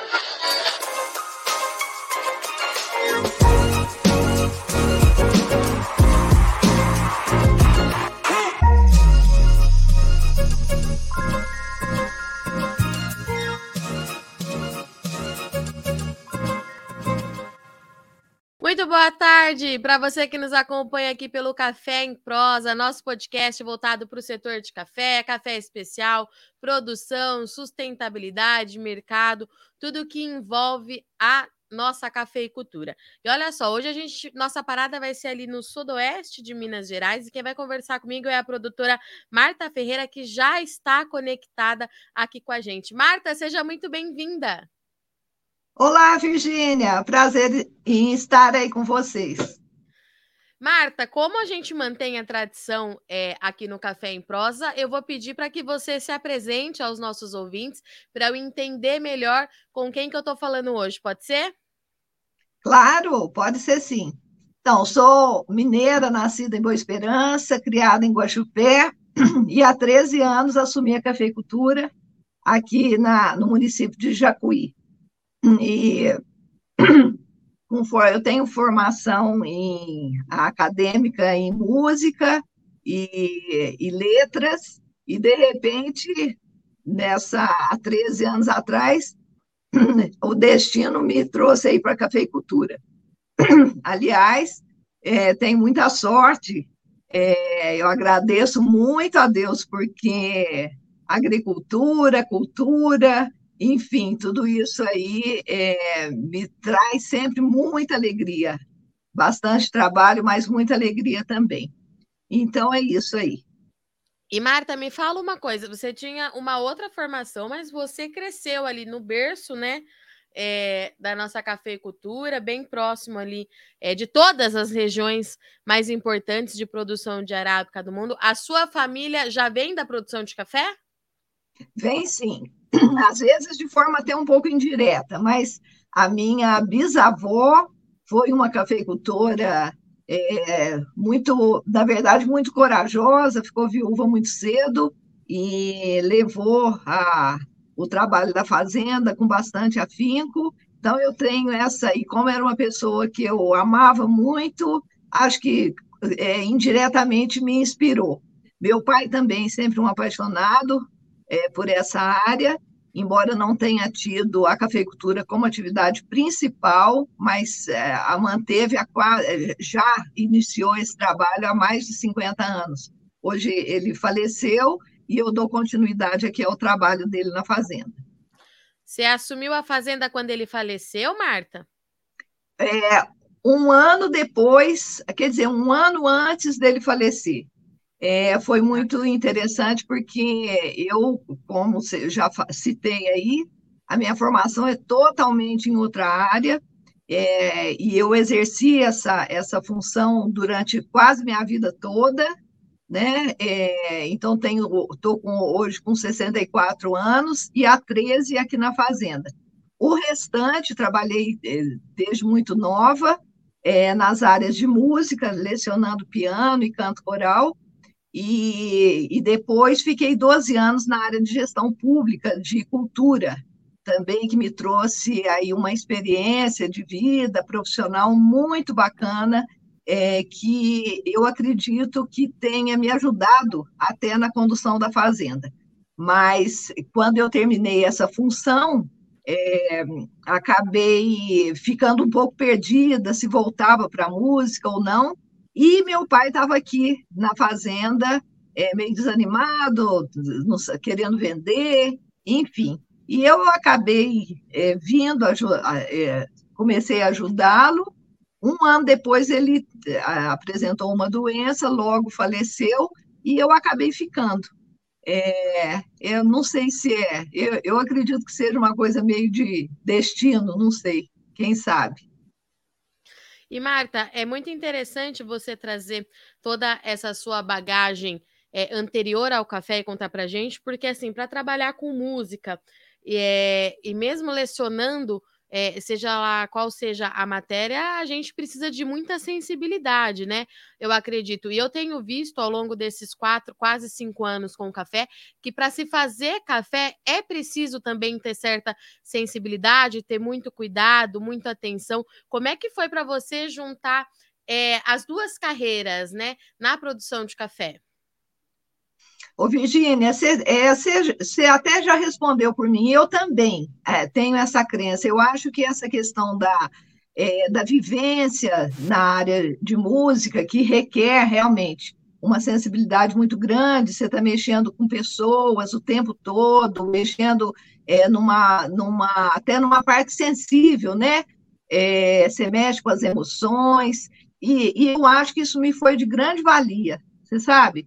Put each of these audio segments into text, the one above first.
Thank you. Boa tarde para você que nos acompanha aqui pelo Café em Prosa, nosso podcast voltado para o setor de café, café especial, produção, sustentabilidade, mercado, tudo que envolve a nossa cafeicultura. E olha só, hoje a gente, nossa parada vai ser ali no sudoeste de Minas Gerais e quem vai conversar comigo é a produtora Marta Ferreira, que já está conectada aqui com a gente. Marta, seja muito bem-vinda. Olá, Virgínia. Prazer em estar aí com vocês. Marta, como a gente mantém a tradição é, aqui no Café em Prosa, eu vou pedir para que você se apresente aos nossos ouvintes para eu entender melhor com quem que eu estou falando hoje. Pode ser? Claro, pode ser sim. Então, sou mineira, nascida em Boa Esperança, criada em Guaxupé, e há 13 anos assumi a cafeicultura aqui na, no município de Jacuí. E eu tenho formação em acadêmica em música e, e letras, e de repente, nessa há 13 anos atrás, o destino me trouxe aí para a cafeicultura. Aliás, é, tenho muita sorte, é, eu agradeço muito a Deus, porque agricultura, cultura, enfim, tudo isso aí é, me traz sempre muita alegria. Bastante trabalho, mas muita alegria também. Então é isso aí. E Marta, me fala uma coisa: você tinha uma outra formação, mas você cresceu ali no berço, né? É, da nossa cafeicultura, bem próximo ali é, de todas as regiões mais importantes de produção de arábica do mundo. A sua família já vem da produção de café? Vem sim às vezes de forma até um pouco indireta, mas a minha bisavó foi uma cafeicultora é, muito, na verdade, muito corajosa, ficou viúva muito cedo e levou a, o trabalho da fazenda com bastante afinco. Então, eu tenho essa, e como era uma pessoa que eu amava muito, acho que é, indiretamente me inspirou. Meu pai também, sempre um apaixonado é, por essa área, embora não tenha tido a cafeicultura como atividade principal, mas é, a manteve, a, já iniciou esse trabalho há mais de 50 anos. Hoje ele faleceu e eu dou continuidade aqui ao trabalho dele na fazenda. Você assumiu a fazenda quando ele faleceu, Marta? É, um ano depois, quer dizer, um ano antes dele falecer. É, foi muito interessante porque eu, como já citei aí, a minha formação é totalmente em outra área, é, e eu exerci essa, essa função durante quase minha vida toda, né? É, então, tenho, estou hoje com 64 anos e há 13 aqui na Fazenda. O restante, trabalhei é, desde muito nova, é, nas áreas de música, lecionando piano e canto coral, e, e depois fiquei 12 anos na área de gestão pública, de cultura, também que me trouxe aí uma experiência de vida profissional muito bacana, é, que eu acredito que tenha me ajudado até na condução da fazenda. Mas quando eu terminei essa função, é, acabei ficando um pouco perdida se voltava para a música ou não, e meu pai estava aqui na fazenda, é, meio desanimado, querendo vender, enfim. E eu acabei é, vindo, é, comecei a ajudá-lo. Um ano depois, ele é, apresentou uma doença, logo faleceu, e eu acabei ficando. É, eu não sei se é, eu, eu acredito que seja uma coisa meio de destino, não sei, quem sabe. E Marta, é muito interessante você trazer toda essa sua bagagem é, anterior ao café e contar para gente, porque assim, para trabalhar com música é, e mesmo lecionando é, seja lá qual seja a matéria, a gente precisa de muita sensibilidade, né? Eu acredito. E eu tenho visto ao longo desses quatro, quase cinco anos com o café, que para se fazer café é preciso também ter certa sensibilidade, ter muito cuidado, muita atenção. Como é que foi para você juntar é, as duas carreiras, né, na produção de café? Ô, Virgínia, você é, até já respondeu por mim, eu também é, tenho essa crença. Eu acho que essa questão da, é, da vivência na área de música, que requer realmente uma sensibilidade muito grande, você está mexendo com pessoas o tempo todo, mexendo é, numa, numa, até numa parte sensível, né? É, você mexe com as emoções, e, e eu acho que isso me foi de grande valia, você sabe?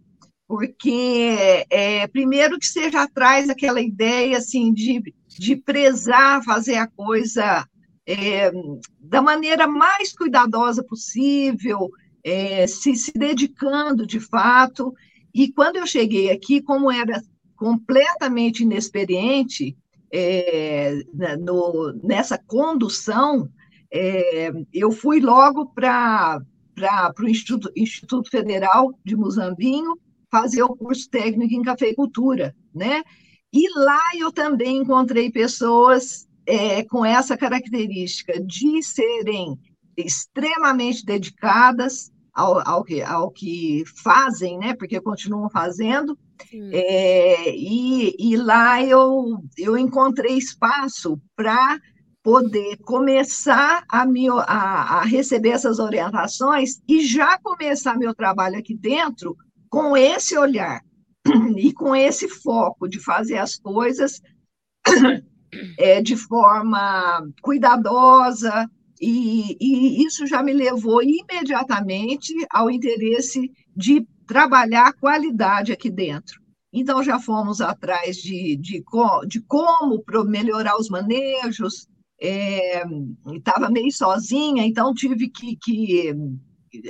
Porque é, primeiro que já traz aquela ideia assim de, de prezar, fazer a coisa é, da maneira mais cuidadosa possível, é, se, se dedicando de fato. E quando eu cheguei aqui, como era completamente inexperiente é, no, nessa condução, é, eu fui logo para o Instituto, Instituto Federal de Muzambinho, fazer o curso técnico em cafeicultura, né? E lá eu também encontrei pessoas é, com essa característica de serem extremamente dedicadas ao, ao, que, ao que fazem, né? Porque continuam fazendo. É, e, e lá eu, eu encontrei espaço para poder começar a, me, a, a receber essas orientações e já começar meu trabalho aqui dentro com esse olhar e com esse foco de fazer as coisas é, de forma cuidadosa, e, e, isso já me levou imediatamente ao interesse de trabalhar qualidade aqui dentro. Então, já fomos atrás de, de, de como melhorar os manejos, estava é, meio sozinha, então tive que, que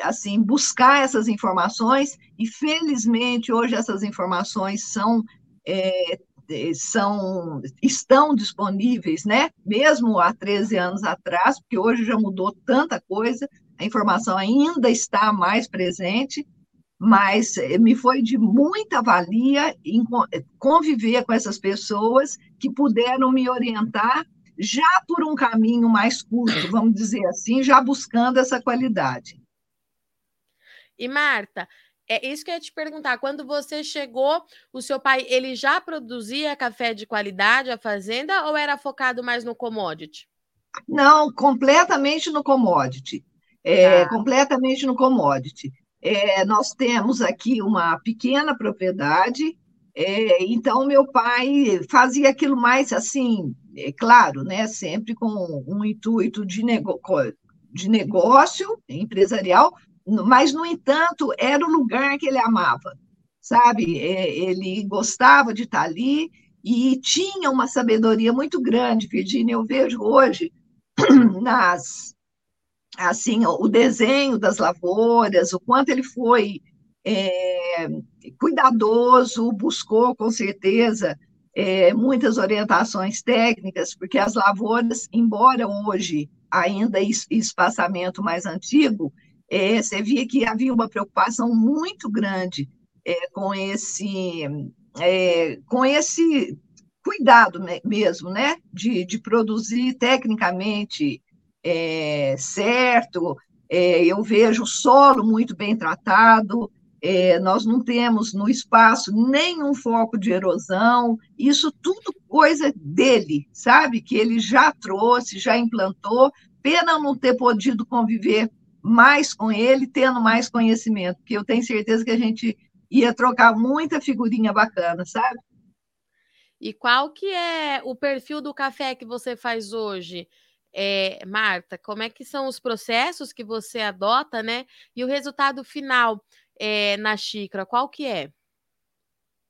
assim, buscar essas informações, e felizmente hoje essas informações são, é, são estão disponíveis, né? Mesmo há 13 anos atrás, porque hoje já mudou tanta coisa, a informação ainda está mais presente, mas eh, me foi de muita valia em conviver com essas pessoas que puderam me orientar já por um caminho mais curto, vamos dizer assim, já buscando essa qualidade. E Marta, é isso que eu ia te perguntar. Quando você chegou, o seu pai ele já produzia café de qualidade, a fazenda, ou era focado mais no commodity? Não, completamente no commodity. É, ah. Completamente no commodity. É, nós temos aqui uma pequena propriedade, é, então meu pai fazia aquilo mais assim, é claro, né, sempre com um intuito de, nego de negócio empresarial, mas, no entanto, era o lugar que ele amava, sabe? É, ele gostava de estar ali e tinha uma sabedoria muito grande, Virginia. Eu vejo hoje nas assim o desenho das lavouras, o quanto ele foi é, cuidadoso, buscou com certeza é, muitas orientações técnicas, porque as lavouras, embora hoje ainda espaçamento mais antigo, é, você via que havia uma preocupação muito grande é, com esse é, com esse cuidado mesmo, né, de, de produzir tecnicamente é, certo. É, eu vejo o solo muito bem tratado. É, nós não temos no espaço nenhum foco de erosão, isso tudo coisa dele, sabe? Que ele já trouxe, já implantou, pena não ter podido conviver mais com ele, tendo mais conhecimento, porque eu tenho certeza que a gente ia trocar muita figurinha bacana, sabe? E qual que é o perfil do café que você faz hoje, é, Marta? Como é que são os processos que você adota, né? E o resultado final é, na xícara, qual que é?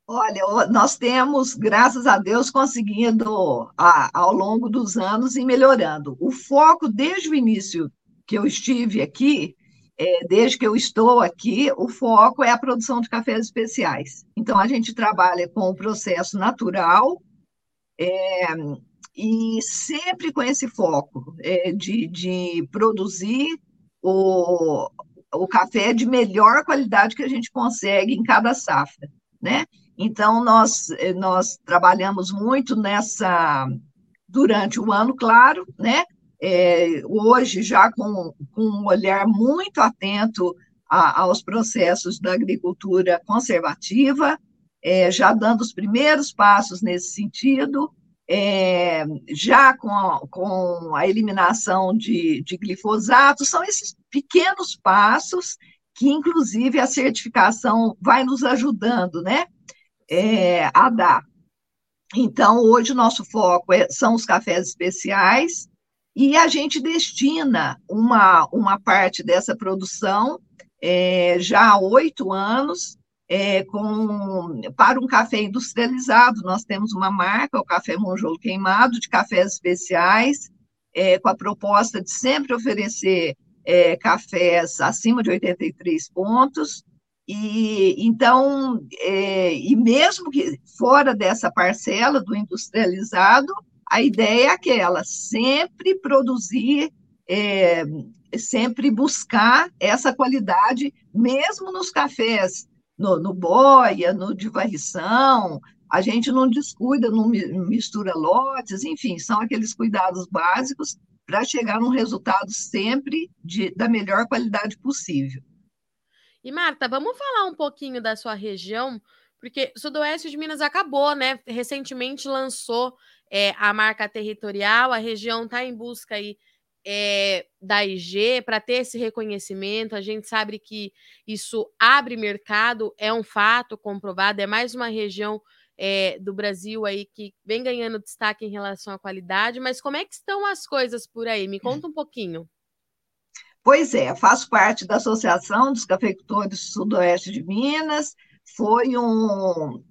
Olha, nós temos, graças a Deus, conseguindo, ao longo dos anos, ir melhorando. O foco, desde o início que eu estive aqui, é, desde que eu estou aqui, o foco é a produção de cafés especiais. Então, a gente trabalha com o processo natural, é, e sempre com esse foco é, de, de produzir o, o café de melhor qualidade que a gente consegue em cada safra, né? Então, nós, nós trabalhamos muito nessa, durante o ano, claro, né? É, hoje, já com, com um olhar muito atento a, aos processos da agricultura conservativa, é, já dando os primeiros passos nesse sentido, é, já com a, com a eliminação de, de glifosato, são esses pequenos passos que, inclusive, a certificação vai nos ajudando, né, é, a dar. Então, hoje o nosso foco é, são os cafés especiais, e a gente destina uma, uma parte dessa produção é, já há oito anos é, com, para um café industrializado. Nós temos uma marca, o Café Monjolo Queimado, de cafés especiais, é, com a proposta de sempre oferecer é, cafés acima de 83 pontos. E então, é, e mesmo que fora dessa parcela do industrializado, a ideia é aquela, sempre produzir, é, sempre buscar essa qualidade, mesmo nos cafés no, no boia, no de varrição, a gente não descuida, não mistura lotes, enfim, são aqueles cuidados básicos para chegar num resultado sempre de, da melhor qualidade possível. E Marta, vamos falar um pouquinho da sua região, porque Sudoeste de Minas acabou, né? Recentemente lançou é, a marca territorial, a região está em busca aí é, da IG para ter esse reconhecimento. A gente sabe que isso abre mercado, é um fato comprovado, é mais uma região é, do Brasil aí que vem ganhando destaque em relação à qualidade, mas como é que estão as coisas por aí? Me conta um pouquinho. Pois é, faço parte da Associação dos Cafeicultores Sudoeste de Minas. Foi um,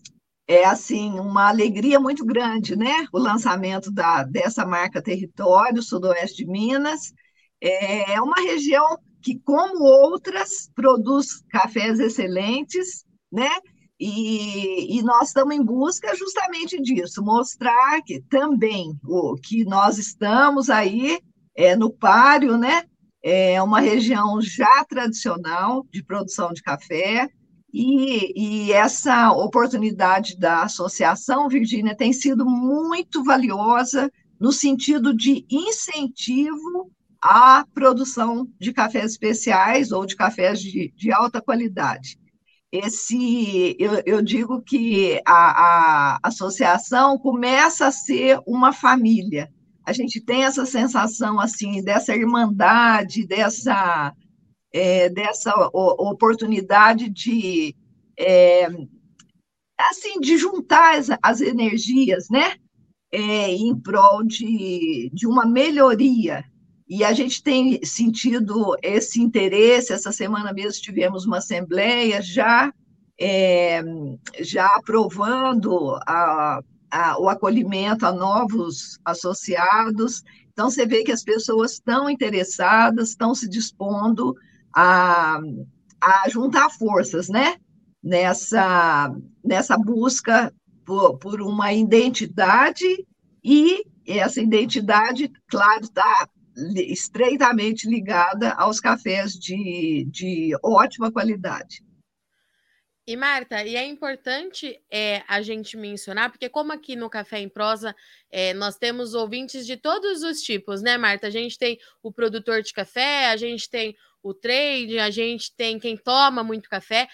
é assim uma alegria muito grande, né? O lançamento da, dessa marca Território Sudoeste de Minas é, é uma região que, como outras, produz cafés excelentes, né? E, e, nós estamos em busca justamente disso, mostrar que também o que nós estamos aí é, no páreo, né? É uma região já tradicional de produção de café, e, e, essa oportunidade da associação, Virgínia, tem sido muito valiosa no sentido de incentivo à produção de cafés especiais ou de cafés de, de alta qualidade. Esse, eu, eu digo que a, a associação começa a ser uma família. A gente tem essa sensação assim dessa irmandade, dessa é, dessa oportunidade de é, assim de juntar as, as energias, né, é, em prol de, de uma melhoria. E a gente tem sentido esse interesse. Essa semana mesmo tivemos uma assembleia já é, já aprovando a, a, o acolhimento a novos associados. Então, você vê que as pessoas estão interessadas, estão se dispondo a, a juntar forças, né? Nessa, nessa busca por, por uma identidade e essa identidade, claro, está estreitamente ligada aos cafés de, de ótima qualidade. E Marta, e é importante é, a gente mencionar, porque como aqui no Café em Prosa é, nós temos ouvintes de todos os tipos, né, Marta? A gente tem o produtor de café, a gente tem o trade, a gente tem quem toma muito café.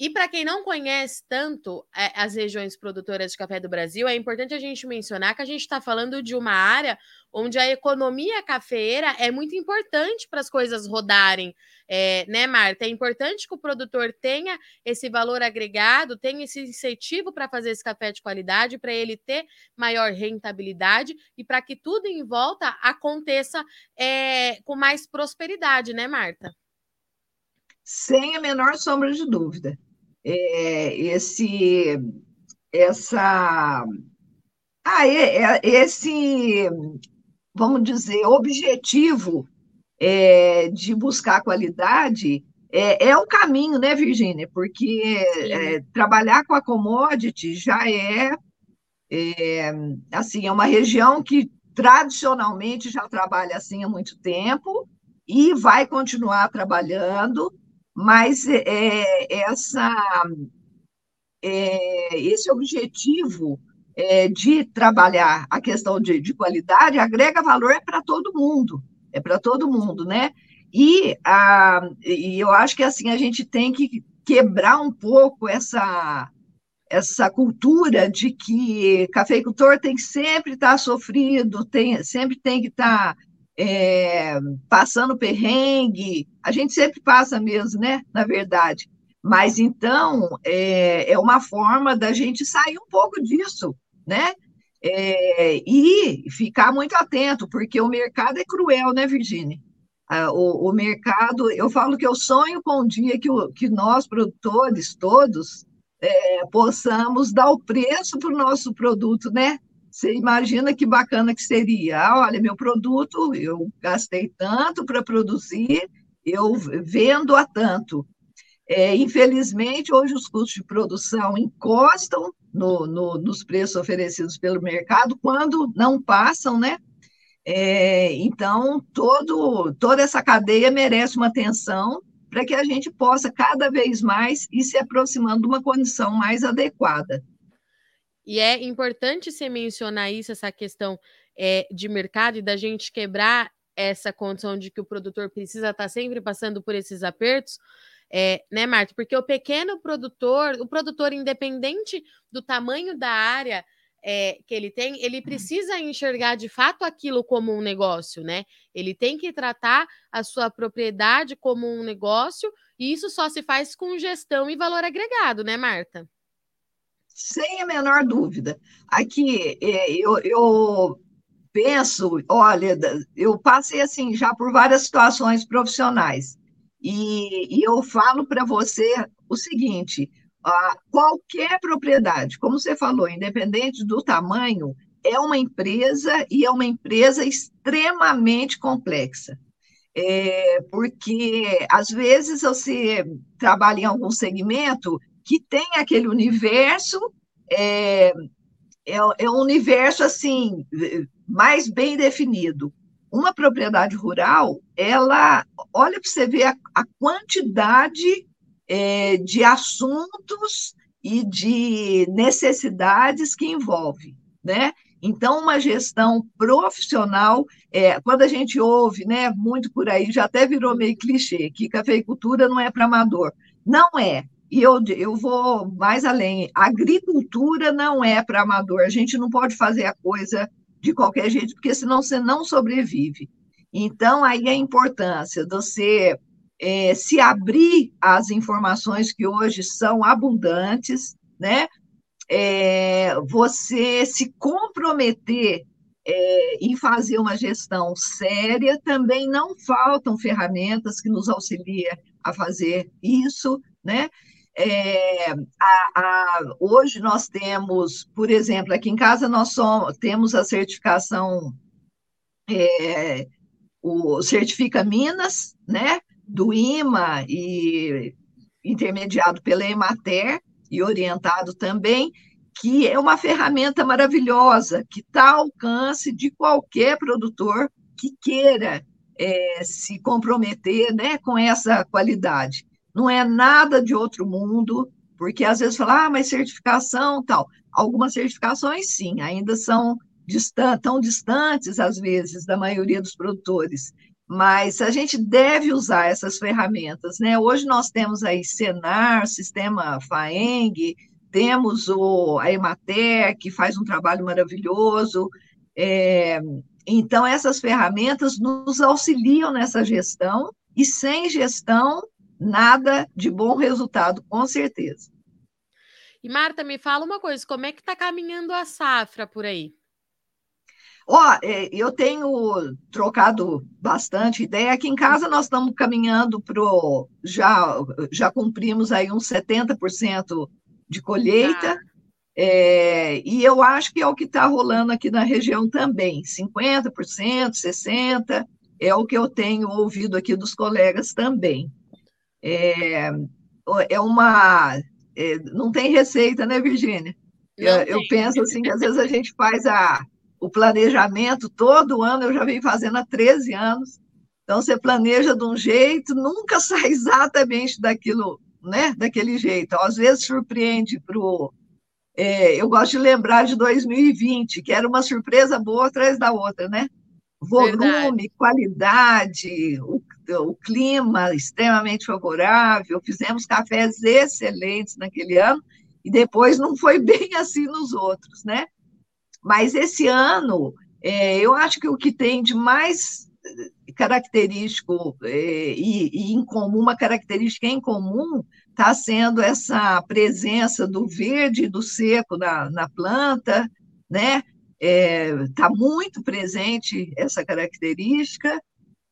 E para quem não conhece tanto é, as regiões produtoras de café do Brasil, é importante a gente mencionar que a gente está falando de uma área onde a economia cafeeira é muito importante para as coisas rodarem, é, né, Marta? É importante que o produtor tenha esse valor agregado, tenha esse incentivo para fazer esse café de qualidade, para ele ter maior rentabilidade e para que tudo em volta aconteça é, com mais prosperidade, né, Marta? Sem a menor sombra de dúvida. É, esse, essa, ah, é, é, esse, vamos dizer, objetivo é, de buscar qualidade é, é o caminho, né, Virgínia? Porque é, trabalhar com a commodity já é, É, assim, é uma região que tradicionalmente já trabalha assim há muito tempo e vai continuar trabalhando, mas é, essa, é, esse objetivo é, de trabalhar a questão de, de qualidade agrega valor para todo mundo, é para todo mundo, né? E, a, e eu acho que assim a gente tem que quebrar um pouco essa essa cultura de que cafeicultor tem que sempre estar tá sofrido, tem, sempre tem que estar tá, é, passando perrengue. A gente sempre passa mesmo, né? Na verdade. Mas então é, é uma forma da gente sair um pouco disso, né? É, e ficar muito atento, porque o mercado é cruel, né, Virginia? O, o, mercado, eu falo que eu sonho com um dia que, o, que nós, produtores, todos, é, possamos dar o preço para o nosso produto, né? Você imagina que bacana que seria. Ah, olha, meu produto, eu gastei tanto para produzir, eu vendo a tanto. É, infelizmente, hoje os custos de produção encostam no, no, nos preços oferecidos pelo mercado, quando não passam, né? É, então, todo, toda essa cadeia merece uma atenção para que a gente possa cada vez mais ir se aproximando de uma condição mais adequada. E é importante você mencionar isso, essa questão é, de mercado e da gente quebrar essa condição de que o produtor precisa estar sempre passando por esses apertos, é, né, Marta? Porque o pequeno produtor, o produtor independente do tamanho da área, é, que ele tem, ele precisa enxergar de fato aquilo como um negócio, né? Ele tem que tratar a sua propriedade como um negócio, e isso só se faz com gestão e valor agregado, né, Marta? Sem a menor dúvida. Aqui, é, eu, eu penso, olha, eu passei assim já por várias situações profissionais, e, e eu falo para você o seguinte: qualquer propriedade, como você falou, independente do tamanho, é uma empresa e é uma empresa extremamente complexa. É, porque às vezes você trabalha em algum segmento que tem aquele universo, é, é, é um universo assim mais bem definido. Uma propriedade rural, ela olha para você ver a, a quantidade é, de assuntos e de necessidades que envolve, né? Então, uma gestão profissional, é, quando a gente ouve, né, muito por aí, já até virou meio clichê, que cafeicultura não é para amador. Não é. E eu, eu vou mais além. Agricultura não é para amador. A gente não pode fazer a coisa de qualquer jeito, porque senão você não sobrevive. Então, aí a importância de você é, se abrir às informações que hoje são abundantes, né? É, você se comprometer é, em fazer uma gestão séria, também não faltam ferramentas que nos auxiliam a fazer isso, né? É, a, a, hoje nós temos, por exemplo, aqui em casa nós somos, temos a certificação, é, o Certifica Minas, né? do IMA e intermediado pela Emater e orientado também, que é uma ferramenta maravilhosa que está ao alcance de qualquer produtor que queira é, se comprometer né, com essa qualidade. Não é nada de outro mundo, porque às vezes fala, ah, mas certificação tal. Algumas certificações, sim, ainda são distan tão distantes, às vezes, da maioria dos produtores mas a gente deve usar essas ferramentas, né? Hoje nós temos aí Senar, sistema FAENG, temos o, a Emater, que faz um trabalho maravilhoso. É, então, essas ferramentas nos auxiliam nessa gestão, e sem gestão, nada de bom resultado, com certeza. E Marta, me fala uma coisa, como é que está caminhando a safra por aí? Ó, é, eu tenho trocado bastante ideia. Aqui em casa nós estamos caminhando para já já cumprimos aí uns 70% de colheita. Ah. É, e eu acho que é o que está rolando aqui na região também, 50%, 60%, é o que eu tenho ouvido aqui dos colegas também. É, é uma. É, não tem receita, né, Virgínia? Eu, eu, penso assim que às vezes a gente faz a, o planejamento todo ano, eu já venho fazendo há 13 anos. Então você planeja de um jeito, nunca sai exatamente daquilo, né? Daquele jeito. Às vezes surpreende para o. É, eu gosto de lembrar de 2020, que era uma surpresa boa atrás da outra, né? Volume, Verdade. qualidade, o, o clima extremamente favorável, fizemos cafés excelentes naquele ano, e depois não foi bem assim nos outros, né? Mas esse ano, é, eu acho que o que tem de mais característico é, e, e em comum, uma característica em comum, está sendo essa presença do verde e do seco na, na planta, né? Está é, tá muito presente essa característica.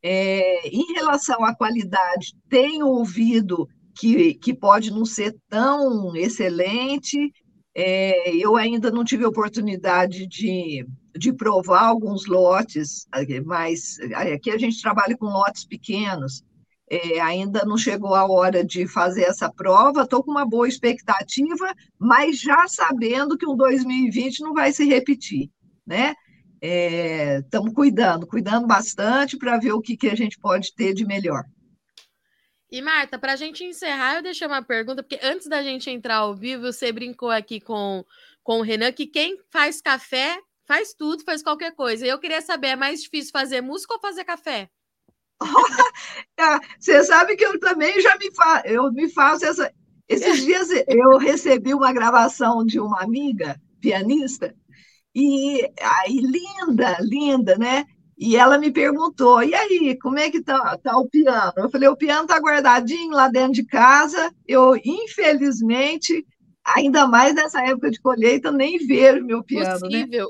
É, em relação à qualidade, tenho ouvido que, que pode não ser tão excelente. É, eu ainda não tive oportunidade de, de provar alguns lotes, mas aqui a gente trabalha com lotes pequenos. É, ainda não chegou a hora de fazer essa prova, estou com uma boa expectativa, mas já sabendo que um 2020 não vai se repetir, né? Estamos é, cuidando, cuidando bastante para ver o que, que a gente pode ter de melhor. E Marta, para a gente encerrar, eu deixei uma pergunta, porque antes da gente entrar ao vivo, você brincou aqui com, com o Renan que quem faz café faz tudo, faz qualquer coisa. Eu queria saber, é mais difícil fazer música ou fazer café? Ah, você sabe que eu também já me, fa eu me faço essa. Esses dias eu recebi uma gravação de uma amiga pianista, e aí, linda, linda, né? E ela me perguntou: e aí, como é que tá, tá o piano? Eu falei: o piano está guardadinho lá dentro de casa. Eu, infelizmente, ainda mais nessa época de colheita, nem vejo meu piano. Possível.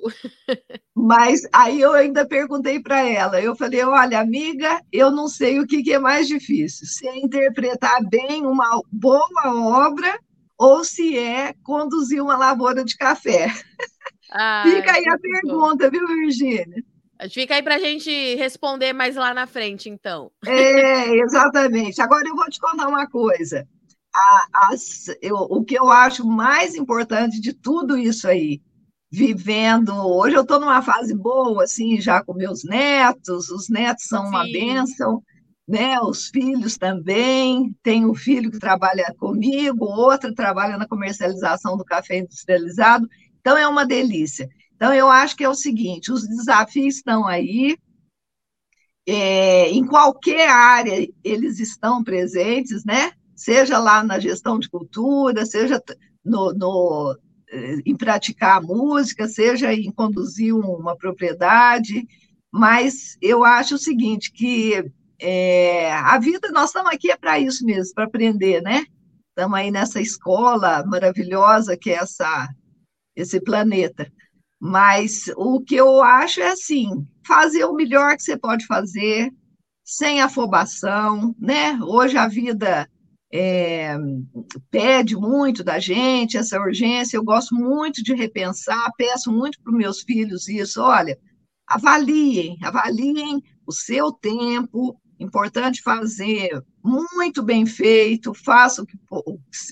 Né? Mas aí eu ainda perguntei para ela: eu falei, olha, amiga, eu não sei o que, que é mais difícil, se é interpretar bem uma boa obra ou se é conduzir uma lavoura de café. Fica aí a pergunta, viu, Virgínia? Fica aí para a gente responder mais lá na frente, então. É, exatamente. Agora eu vou te contar uma coisa. A, as, eu, o que eu acho mais importante de tudo isso aí, vivendo. Hoje eu estou numa fase boa, assim, já com meus netos, os netos são Sim. uma bênção, né? Os filhos também. Tenho um filho que trabalha comigo, outro trabalha na comercialização do café industrializado. Então é uma delícia. Então, eu acho que é o seguinte: os desafios estão aí, é, em qualquer área eles estão presentes, né? Seja lá na gestão de cultura, seja no, no eh, em praticar música, seja em conduzir uma propriedade, mas eu acho o seguinte, que é, a vida, nós estamos aqui é para isso mesmo, para aprender, né? Estamos aí nessa escola maravilhosa que é essa, esse planeta. Mas o que eu acho é assim, fazer o melhor que você pode fazer, sem afobação, né? Hoje a vida é, pede muito da gente, essa urgência, eu gosto muito de repensar, peço muito para os meus filhos isso, olha, avaliem, avaliem o seu tempo, importante fazer muito bem feito, faça o que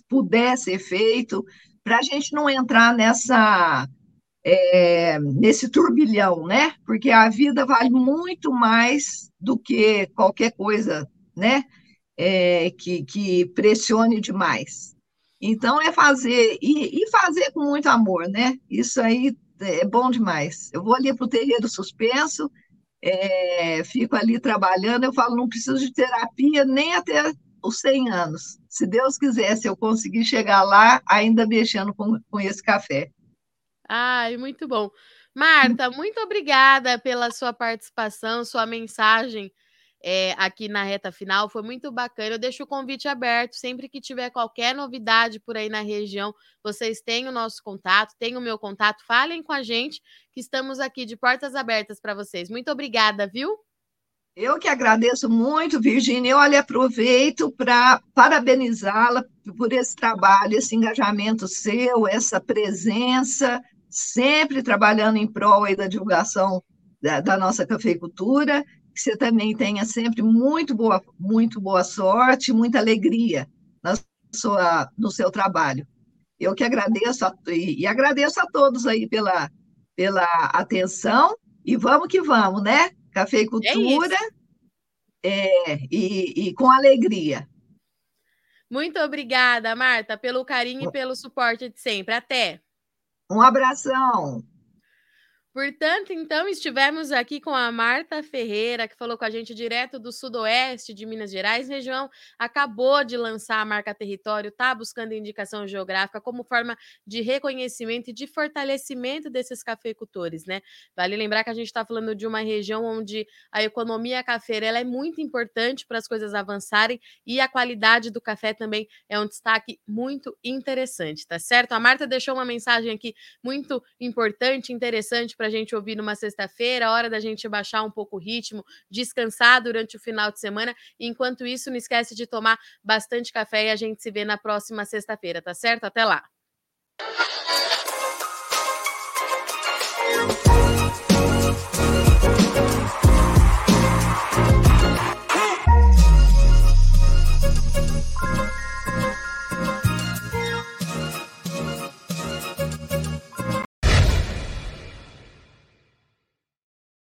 puder ser feito, para a gente não entrar nessa é, nesse turbilhão, né? Porque a vida vale muito mais do que qualquer coisa, né? É, que, que pressione demais. Então, é fazer, e, e, fazer com muito amor, né? Isso aí é bom demais. Eu vou ali para o terreiro suspenso, é, fico ali trabalhando, eu falo, não preciso de terapia nem até os 100 anos. Se Deus quiser, se eu conseguir chegar lá, ainda mexendo com, com esse café. Ai, muito bom. Marta, muito obrigada pela sua participação, sua mensagem é, aqui na reta final. Foi muito bacana. Eu deixo o convite aberto. Sempre que tiver qualquer novidade por aí na região, vocês têm o nosso contato, têm o meu contato. Falem com a gente, que estamos aqui de portas abertas para vocês. Muito obrigada, viu? Eu que agradeço muito, Virginia. Olha, aproveito para parabenizá-la por esse trabalho, esse engajamento seu, essa presença sempre trabalhando em prol aí da divulgação da, da, nossa cafeicultura, que você também tenha sempre muito boa, muito boa sorte, muita alegria na sua, no seu trabalho. Eu que agradeço a, e, e agradeço a todos aí pela, pela atenção e vamos que vamos, né? Cafeicultura é, é e, e com alegria. Muito obrigada, Marta, pelo carinho e pelo suporte de sempre. Até. Um abração. Portanto, então, estivemos aqui com a Marta Ferreira, que falou com a gente direto do sudoeste de Minas Gerais. Região acabou de lançar a marca território, está buscando indicação geográfica como forma de reconhecimento e de fortalecimento desses cafeicultores, né? Vale lembrar que a gente está falando de uma região onde a economia cafeira é muito importante para as coisas avançarem e a qualidade do café também é um destaque muito interessante, tá certo? A Marta deixou uma mensagem aqui muito importante, interessante para a gente ouvir numa sexta-feira, hora da gente baixar um pouco o ritmo, descansar durante o final de semana. Enquanto isso, não esquece de tomar bastante café e a gente se vê na próxima sexta-feira, tá certo? Até lá!